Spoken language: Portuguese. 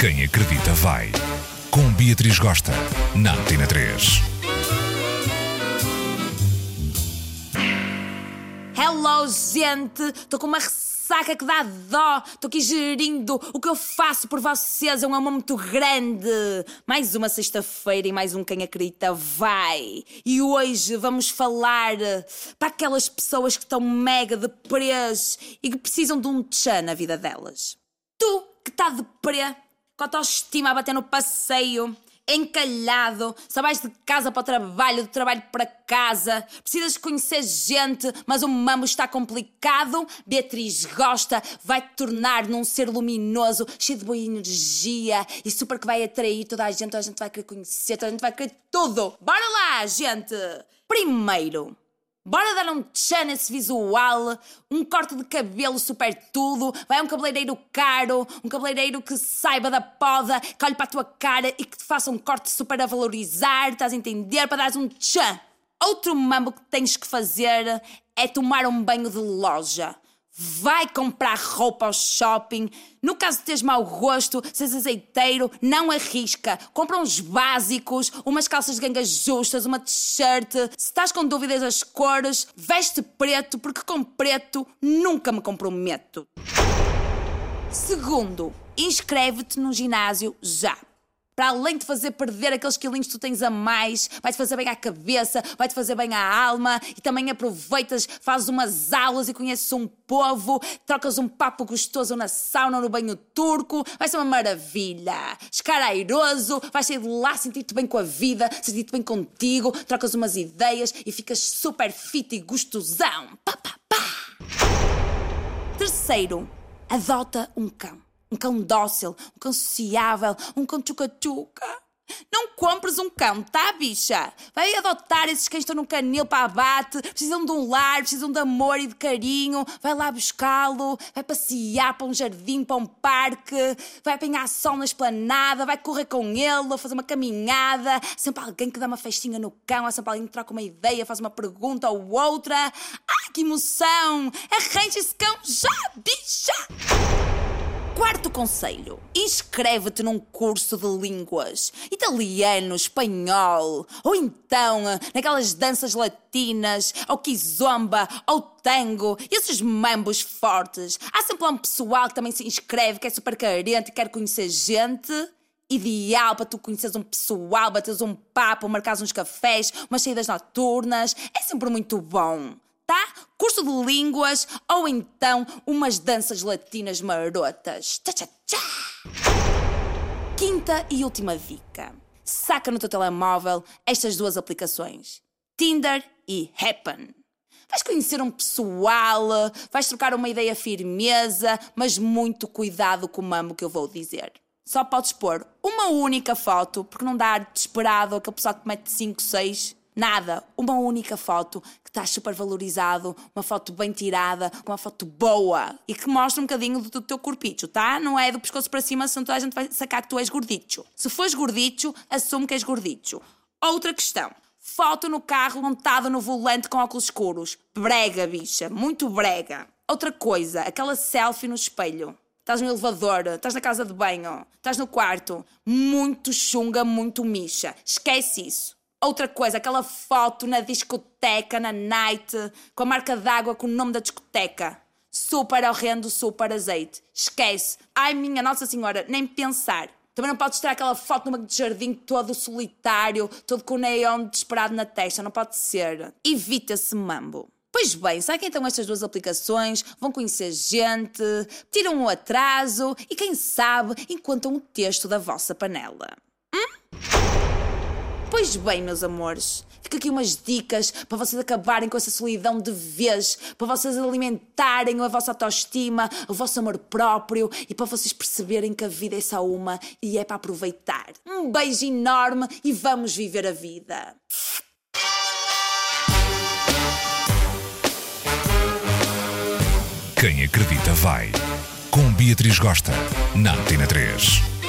Quem acredita vai. Com Beatriz Gosta, na Antena 3. Hello, gente! Estou com uma ressaca que dá dó. Estou aqui gerindo o que eu faço por vocês. É um amor muito grande. Mais uma sexta-feira e mais um Quem Acredita vai. E hoje vamos falar para aquelas pessoas que estão mega deprês e que precisam de um tchan na vida delas. Tu que está deprê, com a autoestima a bater no passeio, encalhado, só vais de casa para o trabalho, do trabalho para casa, precisas conhecer gente, mas o mambo está complicado. Beatriz gosta, vai-te tornar num ser luminoso, cheio de boa energia e super que vai atrair toda a gente, toda a gente vai querer conhecer, toda a gente vai querer tudo. Bora lá, gente! Primeiro, Bora dar um tchan nesse visual, um corte de cabelo super tudo, vai um cabeleireiro caro, um cabeleireiro que saiba da poda, que olhe para a tua cara e que te faça um corte super a valorizar, estás a entender? Para dares um tchan. Outro mambo que tens que fazer é tomar um banho de loja vai comprar roupa ao shopping. No caso de teres mau gosto, seres azeiteiro, não arrisca. Compra uns básicos, umas calças de ganga justas, uma t-shirt. Se estás com dúvidas das cores, veste preto, porque com preto nunca me comprometo. Segundo, inscreve-te no ginásio já para além de fazer perder aqueles quilinhos que tu tens a mais, vai-te fazer bem à cabeça, vai-te fazer bem à alma e também aproveitas, fazes umas aulas e conheces um povo, trocas um papo gostoso na sauna ou no banho turco, vai ser uma maravilha. Escarairoso, vais sair de lá sentir-te bem com a vida, sentir-te bem contigo, trocas umas ideias e ficas super fit e gostosão. Pá, pá, pá. Terceiro, adota um cão um cão dócil, um cão sociável, um cão tchuca-tchuca. Não compres um cão, tá, bicha? Vai adotar esses cães que estão no canil para abate, precisam de um lar, precisam de amor e de carinho. Vai lá buscá-lo, vai passear para um jardim, para um parque, vai apanhar sol na esplanada, vai correr com ele, fazer uma caminhada. Há sempre alguém que dá uma festinha no cão, há sempre alguém que troca uma ideia, faz uma pergunta ou outra. Ai, que emoção! Arranja esse cão já, bicha! Quarto conselho: inscreve-te num curso de línguas, italiano, espanhol, ou então naquelas danças latinas, ou kizomba, ou tango, esses mambos fortes. Há sempre um pessoal que também se inscreve, que é super carente quer conhecer gente ideal para tu conheceres um pessoal, bateres um papo, marcares uns cafés, umas saídas noturnas. É sempre muito bom tá? Curso de línguas ou então umas danças latinas marotas. Tchá, tchá, tchá. Quinta e última dica. Saca no teu telemóvel estas duas aplicações: Tinder e Happen. Vais conhecer um pessoal, vais trocar uma ideia firmeza, mas muito cuidado com o mamo que eu vou dizer. Só podes pôr uma única foto, porque não dá ar desesperado aquele pessoal que mete 5, 6 Nada. Uma única foto que está super valorizado, uma foto bem tirada, uma foto boa e que mostra um bocadinho do, teu corpicho, tá? Não é do pescoço para cima, senão toda a gente vai sacar que tu és gordicho. Se fores gordicho, assume que és gordicho. Outra questão. Foto no carro montado no volante com óculos escuros. Brega, bicha. Muito brega. Outra coisa, aquela selfie no espelho. Estás no elevador, estás na casa de banho, estás no quarto. Muito chunga, muito micha. Esquece isso. Outra coisa, aquela foto na discoteca, na night, com a marca d'água com o nome da discoteca. Super horrendo, super azeite. Esquece. Ai, minha Nossa Senhora, nem pensar. Também não podes ter aquela foto numa de jardim todo solitário, todo com o neon desesperado na testa. Não pode ser. Evita esse mambo. Pois bem, sabe então estas duas aplicações? Vão conhecer gente, tiram um atraso e, quem sabe, encontram o texto da vossa panela. Pois bem, meus amores, fica aqui umas dicas para vocês acabarem com essa solidão de vez, para vocês alimentarem a vossa autoestima, o vosso amor próprio e para vocês perceberem que a vida é só uma e é para aproveitar. Um beijo enorme e vamos viver a vida. Quem acredita vai. Com Beatriz Gosta, na Antena 3.